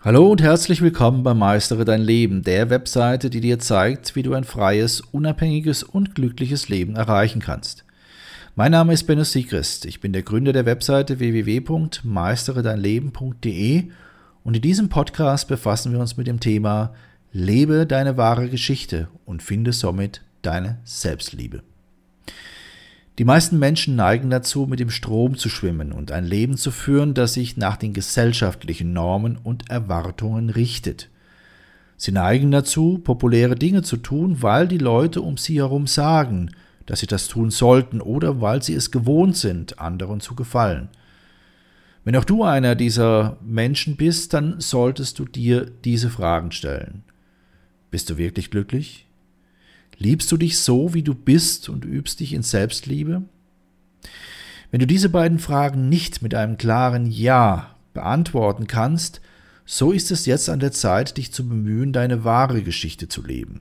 Hallo und herzlich willkommen bei Meistere dein Leben, der Webseite, die dir zeigt, wie du ein freies, unabhängiges und glückliches Leben erreichen kannst. Mein Name ist Benno Siegrist. Ich bin der Gründer der Webseite www.meisteredeinleben.de und in diesem Podcast befassen wir uns mit dem Thema Lebe deine wahre Geschichte und finde somit deine Selbstliebe. Die meisten Menschen neigen dazu, mit dem Strom zu schwimmen und ein Leben zu führen, das sich nach den gesellschaftlichen Normen und Erwartungen richtet. Sie neigen dazu, populäre Dinge zu tun, weil die Leute um sie herum sagen, dass sie das tun sollten oder weil sie es gewohnt sind, anderen zu gefallen. Wenn auch du einer dieser Menschen bist, dann solltest du dir diese Fragen stellen. Bist du wirklich glücklich? Liebst du dich so, wie du bist und übst dich in Selbstliebe? Wenn du diese beiden Fragen nicht mit einem klaren Ja beantworten kannst, so ist es jetzt an der Zeit, dich zu bemühen, deine wahre Geschichte zu leben.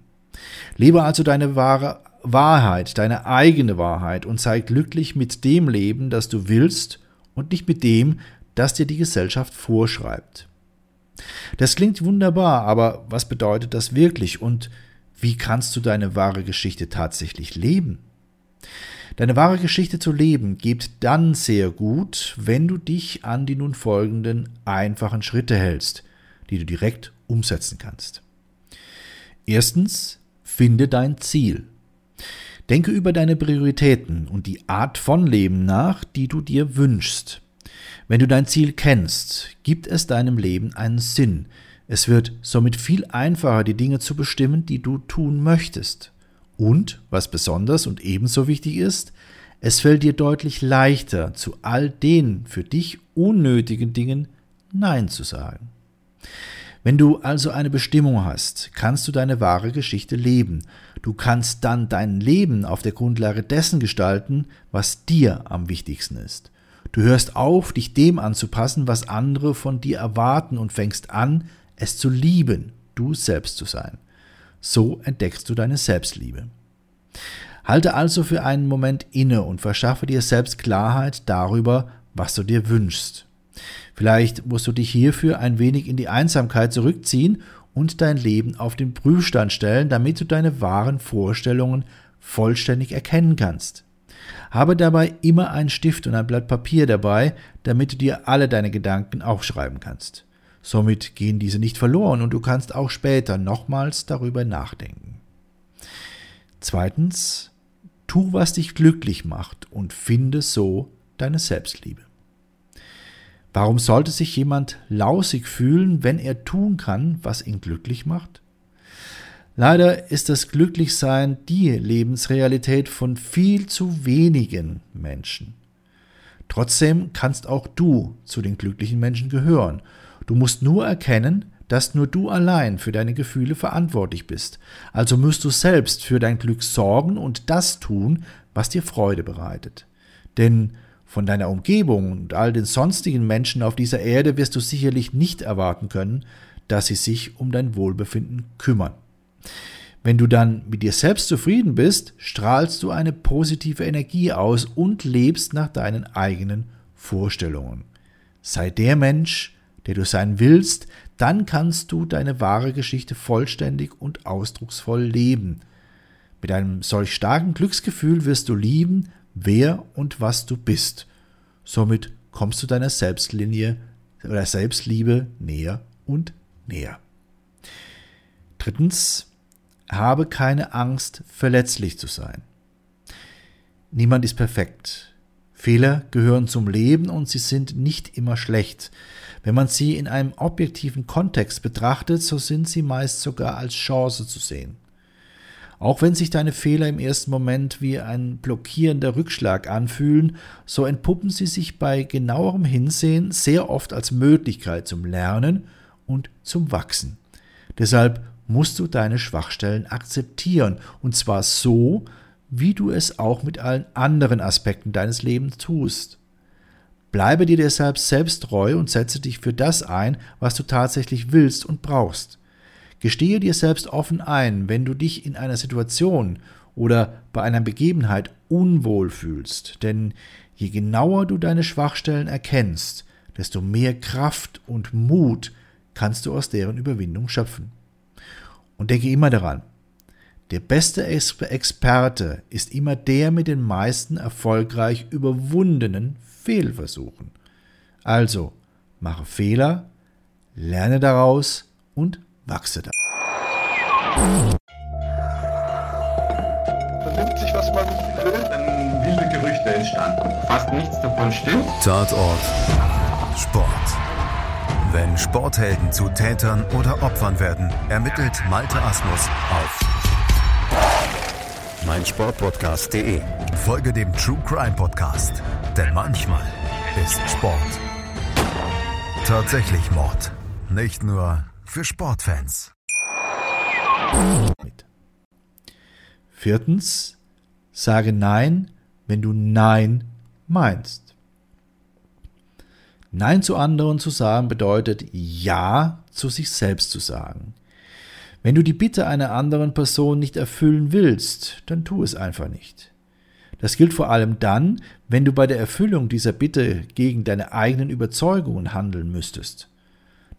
Lebe also deine wahre Wahrheit, deine eigene Wahrheit und sei glücklich mit dem Leben, das du willst und nicht mit dem, das dir die Gesellschaft vorschreibt. Das klingt wunderbar, aber was bedeutet das wirklich und wie kannst du deine wahre Geschichte tatsächlich leben? Deine wahre Geschichte zu leben geht dann sehr gut, wenn du dich an die nun folgenden einfachen Schritte hältst, die du direkt umsetzen kannst. Erstens, finde dein Ziel. Denke über deine Prioritäten und die Art von Leben nach, die du dir wünschst. Wenn du dein Ziel kennst, gibt es deinem Leben einen Sinn, es wird somit viel einfacher, die Dinge zu bestimmen, die du tun möchtest. Und, was besonders und ebenso wichtig ist, es fällt dir deutlich leichter, zu all den für dich unnötigen Dingen Nein zu sagen. Wenn du also eine Bestimmung hast, kannst du deine wahre Geschichte leben. Du kannst dann dein Leben auf der Grundlage dessen gestalten, was dir am wichtigsten ist. Du hörst auf, dich dem anzupassen, was andere von dir erwarten und fängst an, es zu lieben, du selbst zu sein. So entdeckst du deine Selbstliebe. Halte also für einen Moment inne und verschaffe dir selbst Klarheit darüber, was du dir wünschst. Vielleicht musst du dich hierfür ein wenig in die Einsamkeit zurückziehen und dein Leben auf den Prüfstand stellen, damit du deine wahren Vorstellungen vollständig erkennen kannst. Habe dabei immer einen Stift und ein Blatt Papier dabei, damit du dir alle deine Gedanken aufschreiben kannst. Somit gehen diese nicht verloren und du kannst auch später nochmals darüber nachdenken. Zweitens, tu, was dich glücklich macht und finde so deine Selbstliebe. Warum sollte sich jemand lausig fühlen, wenn er tun kann, was ihn glücklich macht? Leider ist das Glücklichsein die Lebensrealität von viel zu wenigen Menschen. Trotzdem kannst auch du zu den glücklichen Menschen gehören Du musst nur erkennen, dass nur du allein für deine Gefühle verantwortlich bist. Also musst du selbst für dein Glück sorgen und das tun, was dir Freude bereitet. Denn von deiner Umgebung und all den sonstigen Menschen auf dieser Erde wirst du sicherlich nicht erwarten können, dass sie sich um dein Wohlbefinden kümmern. Wenn du dann mit dir selbst zufrieden bist, strahlst du eine positive Energie aus und lebst nach deinen eigenen Vorstellungen. Sei der Mensch, der du sein willst, dann kannst du deine wahre Geschichte vollständig und ausdrucksvoll leben. Mit einem solch starken Glücksgefühl wirst du lieben, wer und was du bist. Somit kommst du deiner Selbstlinie oder Selbstliebe näher und näher. Drittens, habe keine Angst, verletzlich zu sein. Niemand ist perfekt. Fehler gehören zum Leben und sie sind nicht immer schlecht. Wenn man sie in einem objektiven Kontext betrachtet, so sind sie meist sogar als Chance zu sehen. Auch wenn sich deine Fehler im ersten Moment wie ein blockierender Rückschlag anfühlen, so entpuppen sie sich bei genauerem Hinsehen sehr oft als Möglichkeit zum Lernen und zum Wachsen. Deshalb musst du deine Schwachstellen akzeptieren, und zwar so, wie du es auch mit allen anderen Aspekten deines Lebens tust. Bleibe dir deshalb selbst treu und setze dich für das ein, was du tatsächlich willst und brauchst. Gestehe dir selbst offen ein, wenn du dich in einer Situation oder bei einer Begebenheit unwohl fühlst, denn je genauer du deine Schwachstellen erkennst, desto mehr Kraft und Mut kannst du aus deren Überwindung schöpfen. Und denke immer daran, der beste Experte ist immer der mit den meisten erfolgreich überwundenen Fehlversuchen. Also, mache Fehler, lerne daraus und wachse da. Vernimmt sich, was man will, dann wilde Gerüchte entstanden. Fast nichts davon stimmt. Tatort. Sport. Wenn Sporthelden zu Tätern oder Opfern werden, ermittelt Malte Asmus auf meinsportpodcast.de. Folge dem True Crime Podcast, denn manchmal ist Sport tatsächlich Mord. Nicht nur für Sportfans. Viertens, sage Nein, wenn du Nein meinst. Nein zu anderen zu sagen bedeutet Ja zu sich selbst zu sagen. Wenn du die Bitte einer anderen Person nicht erfüllen willst, dann tu es einfach nicht. Das gilt vor allem dann, wenn du bei der Erfüllung dieser Bitte gegen deine eigenen Überzeugungen handeln müsstest.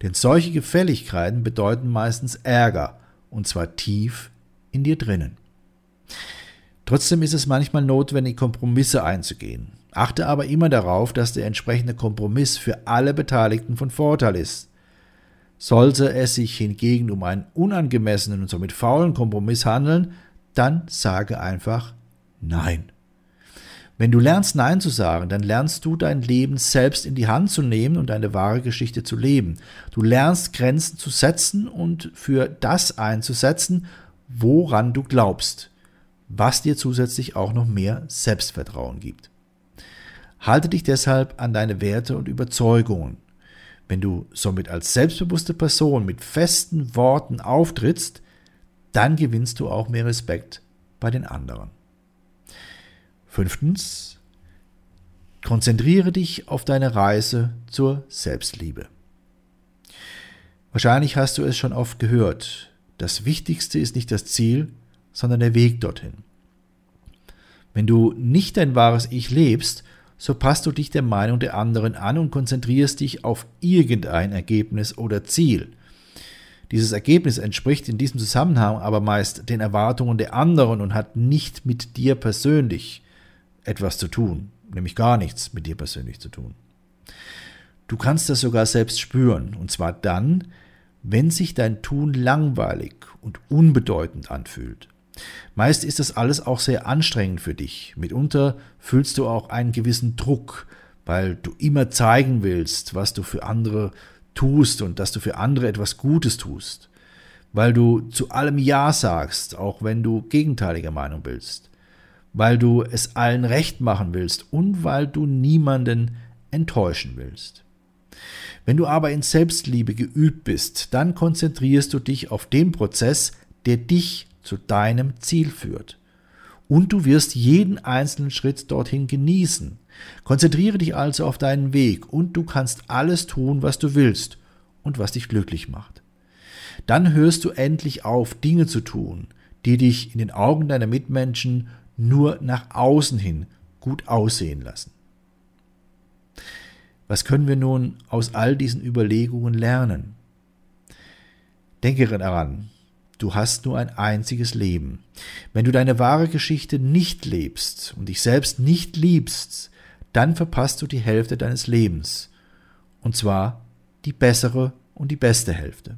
Denn solche Gefälligkeiten bedeuten meistens Ärger, und zwar tief in dir drinnen. Trotzdem ist es manchmal notwendig, Kompromisse einzugehen. Achte aber immer darauf, dass der entsprechende Kompromiss für alle Beteiligten von Vorteil ist. Sollte es sich hingegen um einen unangemessenen und somit faulen Kompromiss handeln, dann sage einfach Nein. Wenn du lernst Nein zu sagen, dann lernst du dein Leben selbst in die Hand zu nehmen und deine wahre Geschichte zu leben. Du lernst Grenzen zu setzen und für das einzusetzen, woran du glaubst, was dir zusätzlich auch noch mehr Selbstvertrauen gibt. Halte dich deshalb an deine Werte und Überzeugungen. Wenn du somit als selbstbewusste Person mit festen Worten auftrittst, dann gewinnst du auch mehr Respekt bei den anderen. Fünftens, konzentriere dich auf deine Reise zur Selbstliebe. Wahrscheinlich hast du es schon oft gehört. Das Wichtigste ist nicht das Ziel, sondern der Weg dorthin. Wenn du nicht dein wahres Ich lebst, so passt du dich der Meinung der anderen an und konzentrierst dich auf irgendein Ergebnis oder Ziel. Dieses Ergebnis entspricht in diesem Zusammenhang aber meist den Erwartungen der anderen und hat nicht mit dir persönlich etwas zu tun, nämlich gar nichts mit dir persönlich zu tun. Du kannst das sogar selbst spüren, und zwar dann, wenn sich dein Tun langweilig und unbedeutend anfühlt. Meist ist das alles auch sehr anstrengend für dich. Mitunter fühlst du auch einen gewissen Druck, weil du immer zeigen willst, was du für andere tust und dass du für andere etwas Gutes tust. Weil du zu allem Ja sagst, auch wenn du gegenteiliger Meinung bist. Weil du es allen recht machen willst und weil du niemanden enttäuschen willst. Wenn du aber in Selbstliebe geübt bist, dann konzentrierst du dich auf den Prozess, der dich zu deinem Ziel führt. Und du wirst jeden einzelnen Schritt dorthin genießen. Konzentriere dich also auf deinen Weg und du kannst alles tun, was du willst und was dich glücklich macht. Dann hörst du endlich auf, Dinge zu tun, die dich in den Augen deiner Mitmenschen nur nach außen hin gut aussehen lassen. Was können wir nun aus all diesen Überlegungen lernen? Denke daran, Du hast nur ein einziges Leben. Wenn du deine wahre Geschichte nicht lebst und dich selbst nicht liebst, dann verpasst du die Hälfte deines Lebens. Und zwar die bessere und die beste Hälfte.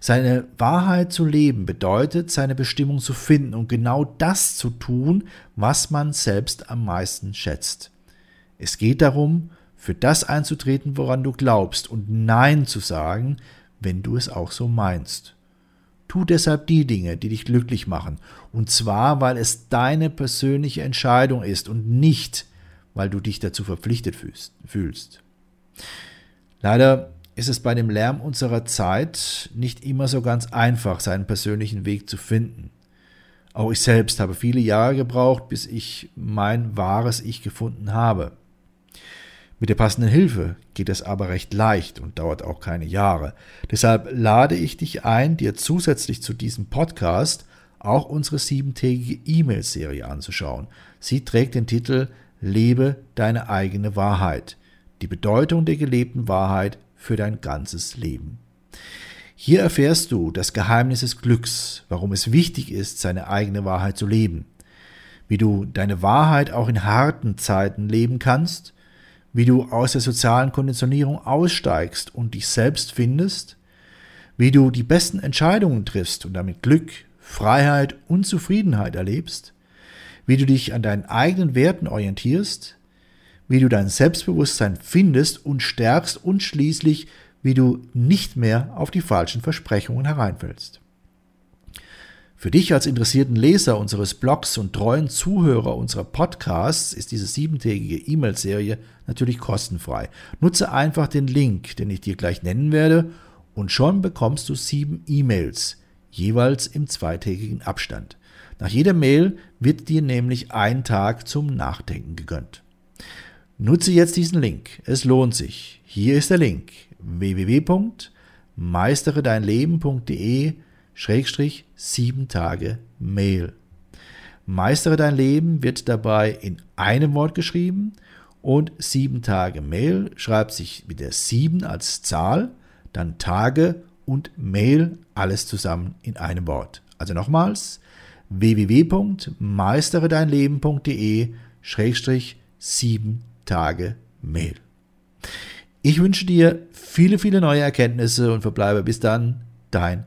Seine Wahrheit zu leben bedeutet, seine Bestimmung zu finden und genau das zu tun, was man selbst am meisten schätzt. Es geht darum, für das einzutreten, woran du glaubst und Nein zu sagen, wenn du es auch so meinst. Tu deshalb die Dinge, die dich glücklich machen, und zwar, weil es deine persönliche Entscheidung ist und nicht, weil du dich dazu verpflichtet fühlst. Leider ist es bei dem Lärm unserer Zeit nicht immer so ganz einfach, seinen persönlichen Weg zu finden. Auch ich selbst habe viele Jahre gebraucht, bis ich mein wahres Ich gefunden habe. Mit der passenden Hilfe geht es aber recht leicht und dauert auch keine Jahre. Deshalb lade ich dich ein, dir zusätzlich zu diesem Podcast auch unsere siebentägige E-Mail-Serie anzuschauen. Sie trägt den Titel Lebe deine eigene Wahrheit. Die Bedeutung der gelebten Wahrheit für dein ganzes Leben. Hier erfährst du das Geheimnis des Glücks, warum es wichtig ist, seine eigene Wahrheit zu leben, wie du deine Wahrheit auch in harten Zeiten leben kannst, wie du aus der sozialen Konditionierung aussteigst und dich selbst findest, wie du die besten Entscheidungen triffst und damit Glück, Freiheit und Zufriedenheit erlebst, wie du dich an deinen eigenen Werten orientierst, wie du dein Selbstbewusstsein findest und stärkst und schließlich, wie du nicht mehr auf die falschen Versprechungen hereinfällst. Für dich als interessierten Leser unseres Blogs und treuen Zuhörer unserer Podcasts ist diese siebentägige E-Mail-Serie natürlich kostenfrei. Nutze einfach den Link, den ich dir gleich nennen werde, und schon bekommst du sieben E-Mails, jeweils im zweitägigen Abstand. Nach jeder Mail wird dir nämlich ein Tag zum Nachdenken gegönnt. Nutze jetzt diesen Link. Es lohnt sich. Hier ist der Link www.meisteredeinleben.de Schrägstrich sieben Tage Mail. Meistere dein Leben wird dabei in einem Wort geschrieben und sieben Tage Mail schreibt sich mit der sieben als Zahl, dann Tage und Mail alles zusammen in einem Wort. Also nochmals www.meisteredeinleben.de Schrägstrich sieben Tage Mail. Ich wünsche dir viele, viele neue Erkenntnisse und verbleibe bis dann dein